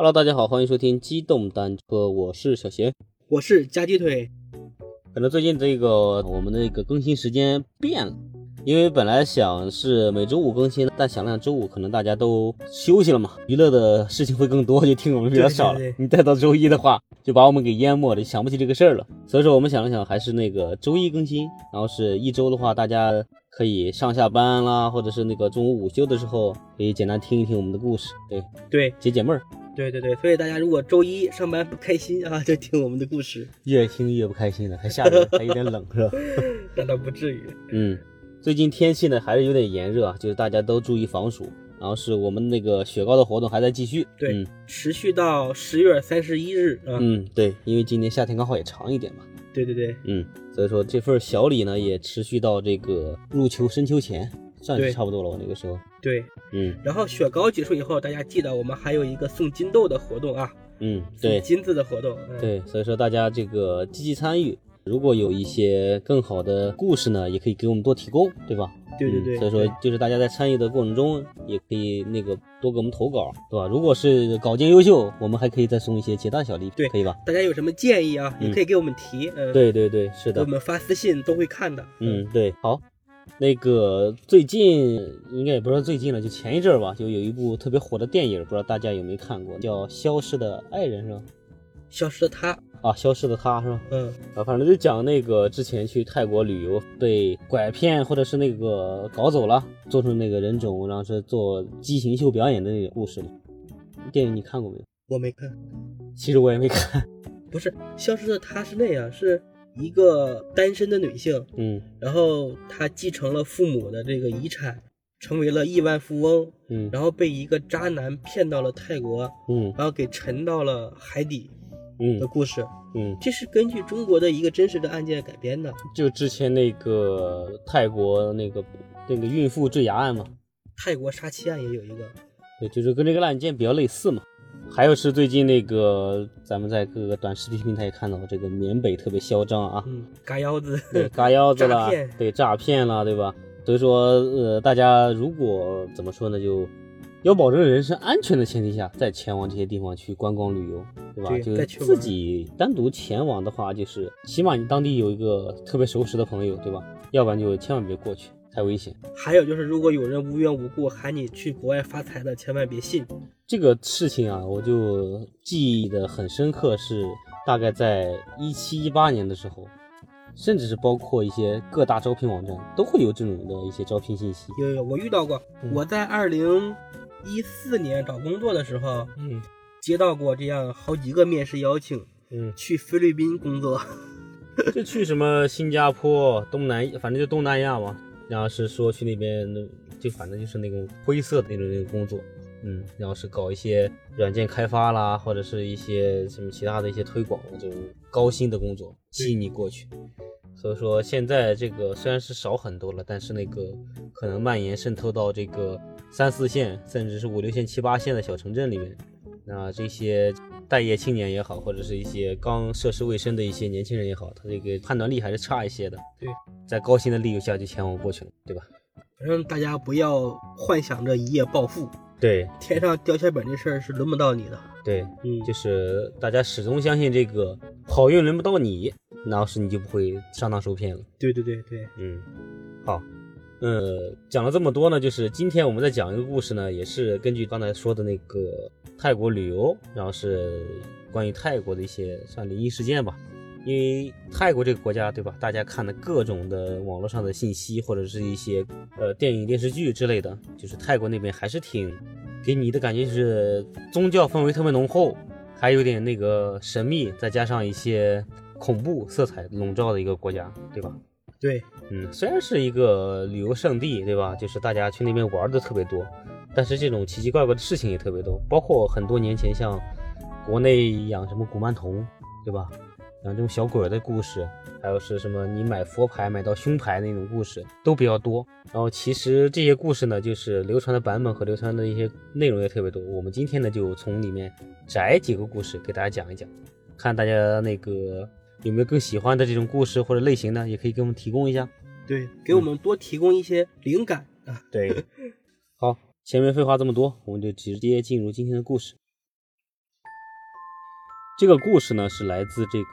Hello，大家好，欢迎收听机动单车，我是小贤。我是夹鸡腿，可能最近这个我们的一个更新时间变了，因为本来想是每周五更新，但想了想周五可能大家都休息了嘛，娱乐的事情会更多，就听我们比较少了。对对对你再到周一的话，就把我们给淹没了，就想不起这个事儿了。所以说我们想了想，还是那个周一更新，然后是一周的话，大家可以上下班啦，或者是那个中午午休的时候，可以简单听一听我们的故事，对，对解解闷儿。对对对，所以大家如果周一上班不开心啊，就听我们的故事，越听越不开心了，还下雨，还有点冷，是吧？那倒不至于。嗯，最近天气呢还是有点炎热啊，就是大家都注意防暑。然后是我们那个雪糕的活动还在继续。对，嗯持续到十月三十一日啊。嗯，对，因为今年夏天刚好也长一点嘛。对对对嗯，所以说这份小礼呢也持续到这个入秋深秋前，算是差不多了。我那个时候，对。嗯然后雪糕结束以后，大家记得我们还有一个送金豆的活动啊，嗯，送对金子的活动。嗯、对，所以说大家这个积极参与。如果有一些更好的故事呢，也可以给我们多提供，对吧？对对对。嗯所以说就是大家在参与的过程中，也可以那个多给我们投稿，对吧？如果是稿件优秀，我们还可以再送一些其他小礼品，对可以吧？大家有什么建议啊，嗯也可以给我们提。嗯，，对对对，是的，给我们发私信都会看的。嗯，对，好。那个最近应该也不知道最近了，就前一阵儿吧，就有一部特别火的电影，不知道大家有没有看过，叫《消失的爱人》是吧？消失的他，啊，消失的他是吧？嗯，啊，反正就讲那个之前去泰国旅游被拐骗或者是那个搞走了，做成那个人种，然后是做畸形秀表演的那个故事嘛。电影你看过没有？我没看。其实我也没看。不是消失的她是那样，是一个单身的女性，嗯。然后她继承了父母的这个遗产，成为了亿万富翁，嗯。然后被一个渣男骗到了泰国，嗯。然后给沉到了海底嗯的嗯故事。嗯，这是根据中国的一个真实的案件改编的。就之前那个泰国那个那个孕妇坠崖案嘛，泰国杀妻案也有一个，对，就是跟这个案件比较类似嘛。还有是最近那个咱们在各个短视频平台也看到这个缅北特别嚣张啊，嗯，嘎腰子，对，嘎腰子了 诈骗，对，诈骗了，对吧？所以说，呃，大家如果怎么说呢，就要保证人身安全的前提下，再前往这些地方去观光旅游，对吧？对就自己单独前往的话，就是起码你当地有一个特别熟识的朋友，对吧？要不然就千万别过去，太危险。还有就是，如果有人无缘无故喊你去国外发财的，千万别信。这个事情啊，我就记忆的很深刻，是大概在一七一八年的时候，甚至是包括一些各大招聘网站都会有这种的一些招聘信息。有有，我遇到过。嗯我在二零一四年找工作的时候，嗯接到过这样好几个面试邀请，嗯，去菲律宾工作。就去什么新加坡、东南，反正就东南亚嘛。然后是说去那边，就反正就是那种灰色的那种那种工作，嗯，然后是搞一些软件开发啦，或者是一些什么其他的一些推广的这种高薪的工作，吸引你过去。所以说现在这个虽然是少很多了，但是那个可能蔓延渗透到这个三四线，甚至是五六线、七八线的小城镇里面。那这些待业青年也好，或者是一些刚涉世未深的一些年轻人也好，他这个判断力还是差一些的。对，在高薪的利诱下就前往过去了，对吧？反正大家不要幻想着一夜暴富，对天上掉馅饼这事儿是轮不到你的。对，嗯，就是大家始终相信这个好运轮不到你，然后是你就不会上当受骗了。对对对对，嗯，好，呃，讲了这么多呢，就是今天我们在讲一个故事呢，也是根据刚才说的那个泰国旅游，然后是关于泰国的一些算灵异事件吧。因为泰国这个国家，对吧？大家看的各种的网络上的信息，或者是一些呃电影、电视剧之类的，就是泰国那边还是挺给你的感觉就是宗教氛围特别浓厚，还有点那个神秘，再加上一些恐怖色彩笼罩的一个国家，对吧？对，嗯，虽然是一个旅游胜地，对吧？就是大家去那边玩的特别多，但是这种奇奇怪怪的事情也特别多，包括很多年前像国内养什么古曼童，对吧？养这种小鬼的故事，还有是什么你买佛牌买到胸牌那种故事都比较多。然后其实这些故事呢，就是流传的版本和流传的一些内容也特别多。我们今天呢，就从里面摘几个故事给大家讲一讲，看大家那个有没有更喜欢的这种故事或者类型呢，也可以给我们提供一下。对，给我们多提供一些灵感啊。对，好，前面废话这么多，我们就直接进入今天的故事。这个故事呢是来自这个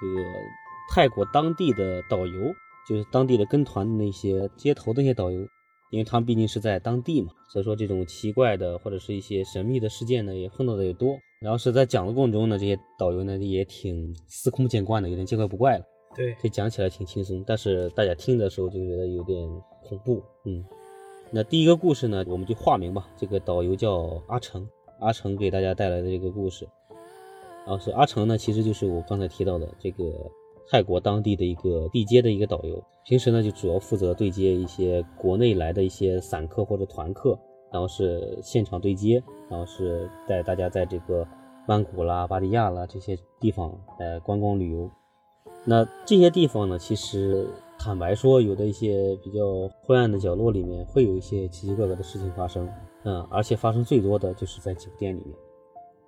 泰国当地的导游，就是当地的跟团的那些街头的那些导游，因为他们毕竟是在当地嘛，所以说这种奇怪的或者是一些神秘的事件呢也碰到的也多。然后是在讲的过程中呢，这些导游呢也挺司空见惯的，有点见怪不怪了。对，可以讲起来挺轻松，但是大家听的时候就觉得有点恐怖。嗯，那第一个故事呢，我们就化名吧，这个导游叫阿成，阿成给大家带来的这个故事。然后是阿成呢，其实就是我刚才提到的这个泰国当地的一个地接的一个导游，平时呢就主要负责对接一些国内来的一些散客或者团客，然后是现场对接，然后是带大家在这个曼谷啦、芭提雅啦这些地方来观光旅游。那这些地方呢，其实坦白说，有的一些比较昏暗的角落里面，会有一些奇奇怪怪的事情发生，嗯，而且发生最多的就是在酒店里面。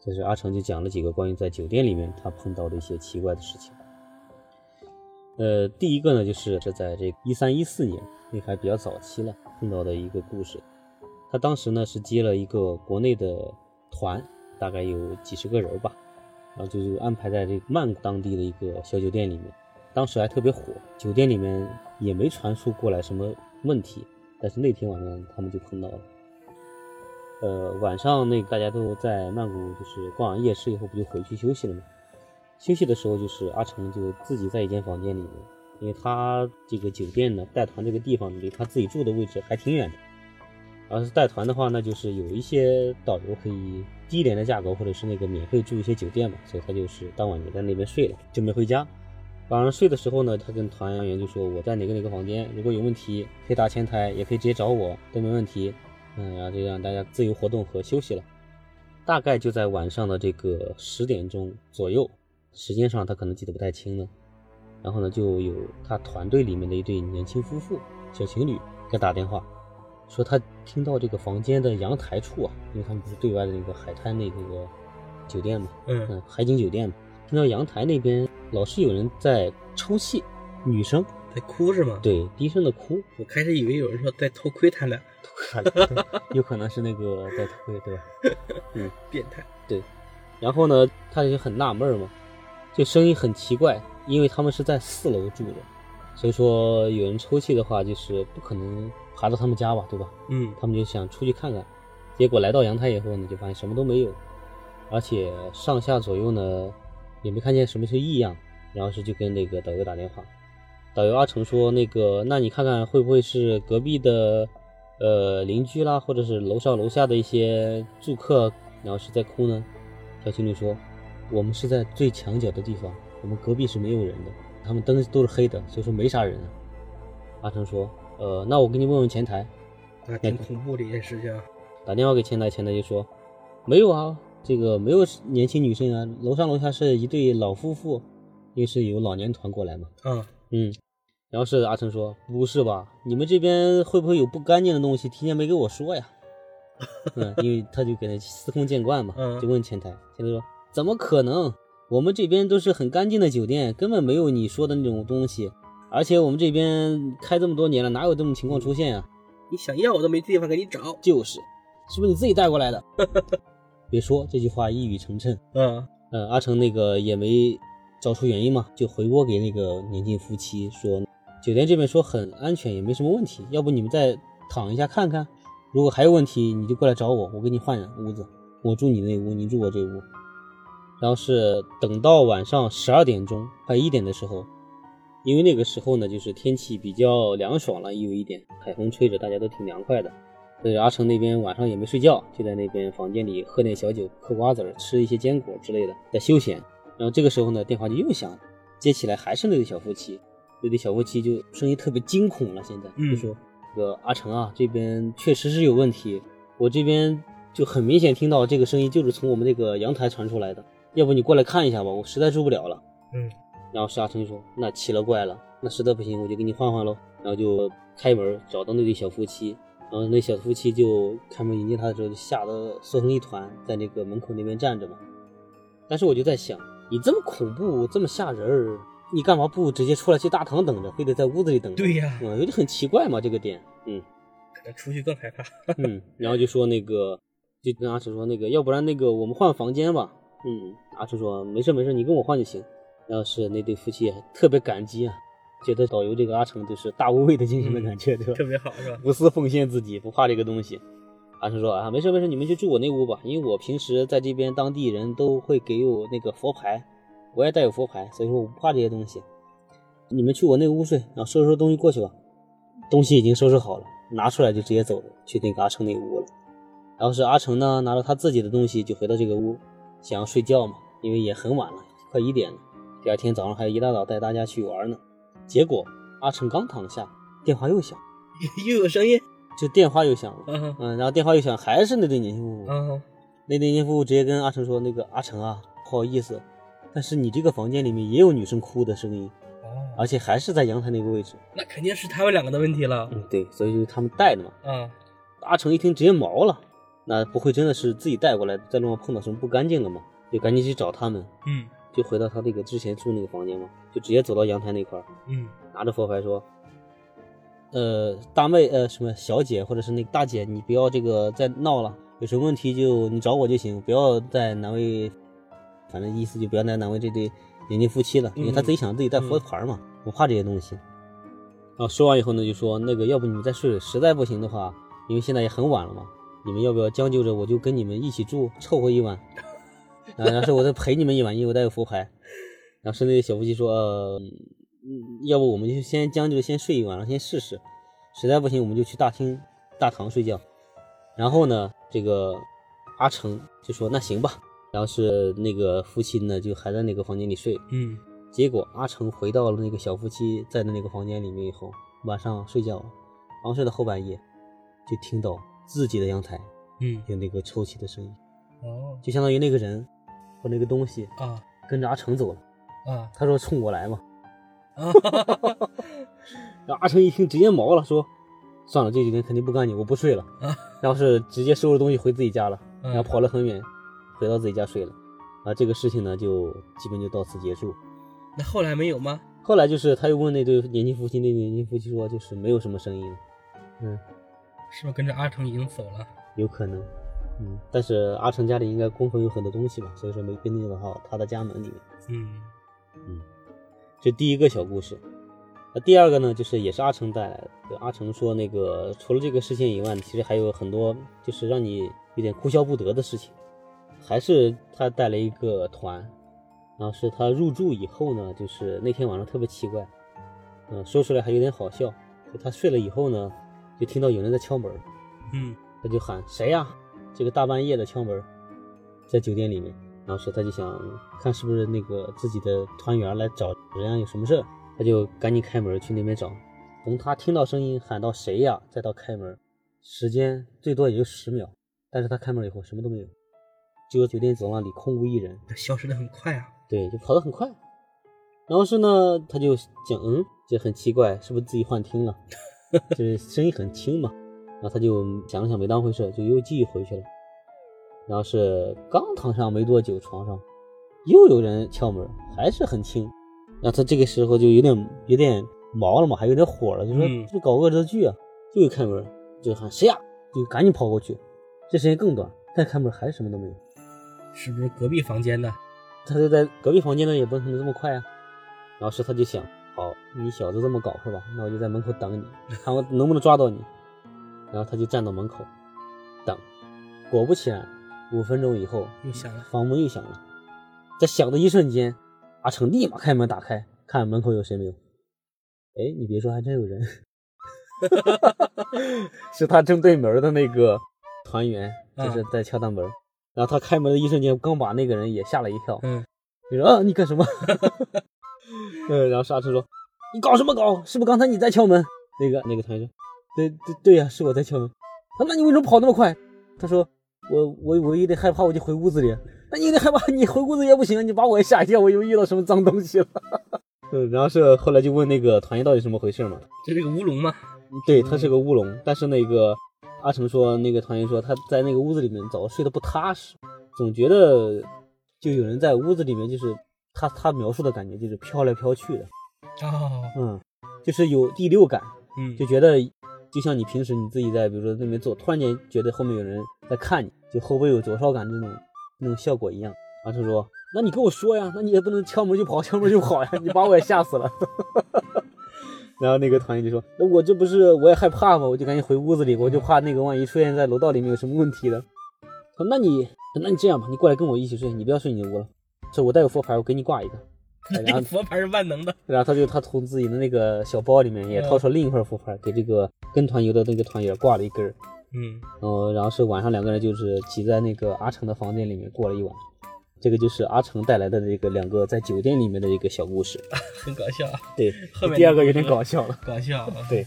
这是阿成就讲了几个关于在酒店里面他碰到的一些奇怪的事情。呃，第一个呢，就是是在这一三一四年，那还比较早期了，碰到的一个故事。他当时呢是接了一个国内的团，大概有几十个人吧，然后就就安排在这个曼谷当地的一个小酒店里面，当时还特别火，酒店里面也没传出过来什么问题，但是那天晚上他们就碰到了。呃，晚上那个大家都在曼谷，就是逛完夜市以后，不就回去休息了吗？休息的时候，就是阿成就自己在一间房间里面，因为他这个酒店呢，带团这个地方离他自己住的位置还挺远的。要是带团的话，那就是有一些导游可以低廉的价格，或者是那个免费住一些酒店嘛，所以他就是当晚也在那边睡了，就没回家。晚上睡的时候呢，他跟团员就说：“我在哪个哪个房间，如果有问题可以打前台，也可以直接找我，都没问题。”嗯，然后就让大家自由活动和休息了。大概就在晚上的这个十点钟左右，时间上他可能记得不太清了。然后呢，就有他团队里面的一对年轻夫妇，小情侣给他打电话，说他听到这个房间的阳台处啊，因为他们不是对外的那个海滩那个酒店嘛，嗯，海景酒店嘛，听到阳台那边老是有人在抽泣，女生在哭是吗？对，低声的哭，我开始以为有人说在偷窥他俩，有可能是那个在偷窥，对吧？嗯，变态。对，然后呢，他就很纳闷嘛，这声音很奇怪，因为他们是在四楼住的，所以说有人抽泣的话，就是不可能爬到他们家吧，对吧？嗯，他们就想出去看看，结果来到阳台以后呢，就发现什么都没有，而且上下左右呢也没看见什么是异样，然后是就跟那个导游打电话，导游阿成说，那个那你看看会不会是隔壁的呃邻居啦，或者是楼上楼下的一些住客，然后是在哭呢？小情侣说，我们是在最墙角的地方，我们隔壁是没有人的，他们灯都是黑的，所以说没啥人啊。阿成说，呃，那我给你问问前台。啊，挺恐怖的一件事情。打电话给前台，前台就说没有啊，这个没有年轻女生啊，楼上楼下是一对老夫妇，因为是有老年团过来嘛。嗯，嗯，然后是阿成说不是吧，你们这边会不会有不干净的东西？提前没给我说呀？嗯，因为他就给他司空见惯嘛，嗯就问前台，前台说怎么可能？我们这边都是很干净的酒店，根本没有你说的那种东西，而且我们这边开这么多年了，哪有这种情况出现啊？你想要我都没地方给你找。就是，是不是你自己带过来的？别说这句话一语成谶。嗯，呃，阿成那个也没找出原因嘛，就回拨给那个年轻夫妻说，酒店这边说很安全，也没什么问题，要不你们再躺一下看看，如果还有问题，你就过来找我，我给你换屋子，我住你那屋，你住我这屋。然后是等到晚上十二点钟快一点的时候，因为那个时候呢，就是天气比较凉爽了，也有一点海风吹着，大家都挺凉快的。所以阿成那边晚上也没睡觉，就在那边房间里喝点小酒，嗑瓜子儿，吃一些坚果之类的，在休闲。然后这个时候呢，电话就又响了，接起来还是那对小夫妻，那对小夫妻就声音特别惊恐了，现在嗯就说：“这个阿成啊，这边确实是有问题，我这边就很明显听到这个声音就是从我们那个阳台传出来的，要不你过来看一下吧，我实在受不了了。”嗯，然后沙尘就说：“那奇了怪了，那实在不行我就给你换换喽。”然后就开门找到那对小夫妻，然后那小夫妻就开门迎接他的时候，就吓得缩成一团，在那个门口那边站着嘛。但是我就在想，你这么恐怖，这么吓人儿，你干嘛不直接出来去大堂等着，非得在屋子里等着？对呀，嗯，有点很奇怪嘛，这个点，嗯可能出去更害怕。嗯，然后就说那个，就跟阿成说那个，要不然那个我们换房间吧，嗯，阿成说没事没事，你跟我换就行。然后是那对夫妻特别感激啊，觉得导游这个阿成就是大无畏的精神的感觉，对吧？特别好是吧？无私奉献自己，不怕这个东西。阿成说啊，没事没事，你们就住我那屋吧，因为我平时在这边当地人都会给我那个佛牌，我也带有佛牌，所以说我不怕这些东西。你们去我那屋睡，然后收拾收拾东西过去吧。东西已经收拾好了，拿出来就直接走了，去那个阿成那屋了。然后是阿成呢，拿着他自己的东西就回到这个屋，想要睡觉嘛，因为也很晚了，快一点了。第二天早上还一大早带大家去玩呢。结果阿成刚躺下，电话又响，又有声音，就电话又响了。嗯嗯，然后电话又响，还是那对年轻夫妇。嗯那对年轻夫妇直接跟阿成说：“那个阿成啊，不好意思，但是你这个房间里面也有女生哭的声音，哦，而且还是在阳台那个位置。那肯定是他们两个的问题了。嗯，对，所以就是他们带的嘛。嗯，阿成一听直接毛了，那不会真的是自己带过来，在路上碰到什么不干净了吗？就赶紧去找他们，嗯就回到他那个之前住那个房间嘛，就直接走到阳台那块儿，嗯拿着佛牌说：“呃，大妹，呃，什么小姐或者是那个大姐，你不要这个再闹了，有什么问题就你找我就行，不要再难为，反正意思就不要再难为这对年轻夫妻了，因为他自己想自己带佛牌嘛，不怕这些东西。”然后说完以后呢，就说那个要不你们再睡，实在不行的话，因为现在也很晚了嘛，你们要不要将就着我就跟你们一起住，凑合一晚，啊，然后是我再陪你们一晚，因为我带有佛牌。然后是那个小夫妻说，呃，嗯，要不我们就先将就先睡一晚上，先试试，实在不行我们就去大厅大堂睡觉。然后呢，这个阿成就说那行吧。然后是那个夫妻呢就还在那个房间里睡。嗯结果阿成回到了那个小夫妻在的那个房间里面以后，晚上睡觉，刚睡到后半夜，就听到自己的阳台嗯，有那个抽泣的声音，哦就相当于那个人和那个东西啊跟着阿成走了。啊他说冲我来嘛。啊，然后阿成一听直接毛了，说算了，这几天肯定不干净，我不睡了。啊然后是直接收拾东西回自己家了，嗯然后跑了很远，回到自己家睡了。啊，这个事情呢就基本就到此结束。那后来没有吗？后来就是他又问那对年轻夫妻，那对年轻夫妻说就是没有什么声音了，嗯，是不是跟着阿成已经走了？有可能，嗯，但是阿成家里应该供奉有很多东西吧，所以说没跟进到他的家门里面。嗯嗯，这第一个小故事。那第二个呢，就是也是阿成带来的。就阿成说，那个除了这个事情以外，其实还有很多就是让你有点哭笑不得的事情。还是他带了一个团，然后是他入住以后呢，就是那天晚上特别奇怪，嗯、说出来还有点好笑。就他睡了以后呢，就听到有人在敲门，嗯他就喊谁呀、这个大半夜的敲门，在酒店里面，然后说他就想看是不是那个自己的团员来找人家有什么事儿，他就赶紧开门去那边找。从他听到声音喊到谁呀，再到开门，时间最多也就十秒。但是他开门以后什么都没有，只有酒店走廊里空无一人。这消失的很快啊。对，就跑得很快。然后是呢，他就讲，嗯，这很奇怪，是不是自己幻听了？就是声音很轻嘛。然后他就想了想，没当回事，就又继续回去了。然后是刚躺上没多久，床上又有人敲门，还是很轻。然后他这个时候就有点有点毛了嘛，还有点火了，就说嗯这搞恶作剧啊！就一开门就喊谁呀、就赶紧跑过去。这时间更短，再开门还是什么都没有。是不是隔壁房间的？他就在隔壁房间呢，也不可能这么快啊。然后是他就想，好，你小子这么搞是吧？那我就在门口等你，看我能不能抓到你。然后他就站到门口等，果不其然，五分钟以后，又响了。房门又响了。在响的一瞬间，阿成立马开门打开，看门口有谁没有。哎，你别说，还真有人，是他正对门的那个团员，就是在敲大门。然后他开门的一瞬间，刚把那个人也吓了一跳。嗯，你说啊，你干什么？嗯，然后沙车说：“你搞什么搞？是不是刚才你在敲门？”那个那个团员说：“对对对呀、是我在敲门。”他说：“那你为什么跑那么快？”他说：“我我我有点害怕，我就回屋子里。那你有点害怕，你回屋子也不行，你把我也吓一跳，我以为遇到什么脏东西了。”嗯，然后是后来就问那个团员到底怎么回事嘛？这是个乌龙吗？对，他是个乌龙，但是那个阿成说，那个团员说他在那个屋子里面早睡得不踏实，总觉得就有人在屋子里面，就是他他描述的感觉就是飘来飘去的，哦，嗯，就是有第六感，嗯，就觉得就像你平时你自己在比如说那边坐，突然间觉得后面有人在看你，就后背有灼烧感这种那种效果一样，然后他说：“那你跟我说呀，那你也不能敲门就跑，敲门就跑呀，你把我也吓死了。”然后那个团员就说：“那我这不是我也害怕吗？我就赶紧回屋子里，我就怕那个万一出现在楼道里面有什么问题的。”说：“那你那你这样吧，你过来跟我一起睡，你不要睡你的屋了。这我带个佛牌，我给你挂一个。”然后佛牌是万能的。然后他就他从自己的那个小包里面也掏出另一块佛牌，给这个跟团游的那个团员挂了一根儿。嗯，嗯，然后是晚上两个人就是挤在那个阿成的房间里面过了一晚。这个就是阿成带来的这个两个在酒店里面的一个小故事，很搞笑。对，后面第二个有点搞笑了。搞笑。对，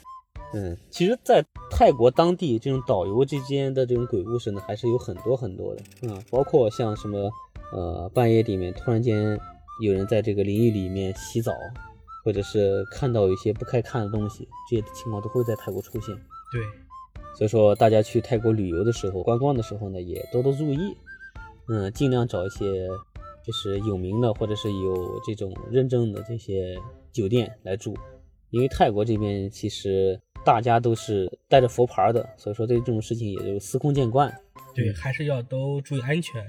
嗯，其实，在泰国当地这种导游之间的这种鬼故事呢，还是有很多很多的。嗯，包括像什么，呃，半夜里面突然间有人在这个淋浴里面洗澡，或者是看到一些不该看的东西，这些情况都会在泰国出现。对，所以说大家去泰国旅游的时候、观光的时候呢，也多多注意。嗯，尽量找一些就是有名的或者是有这种认证的这些酒店来住，因为泰国这边其实大家都是带着佛牌的，所以说对这种事情也就司空见惯。对，还是要都注意安全。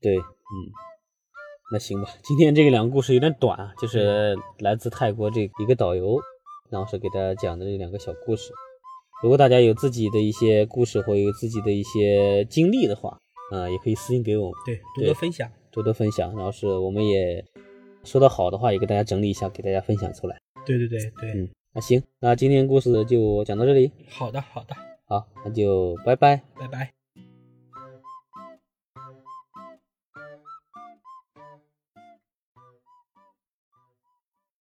对，嗯，那行吧，今天这个两个故事有点短啊，就是来自泰国这一个导游，然后是给大家讲的这两个小故事。如果大家有自己的一些故事或有自己的一些经历的话，啊，也可以私信给我们，对，多多分享，多多分享。然后是我们也说的好的话，也给大家整理一下，给大家分享出来。对对对对，嗯，那行，那今天故事就讲到这里。好的，好的，好，那就拜拜，拜拜。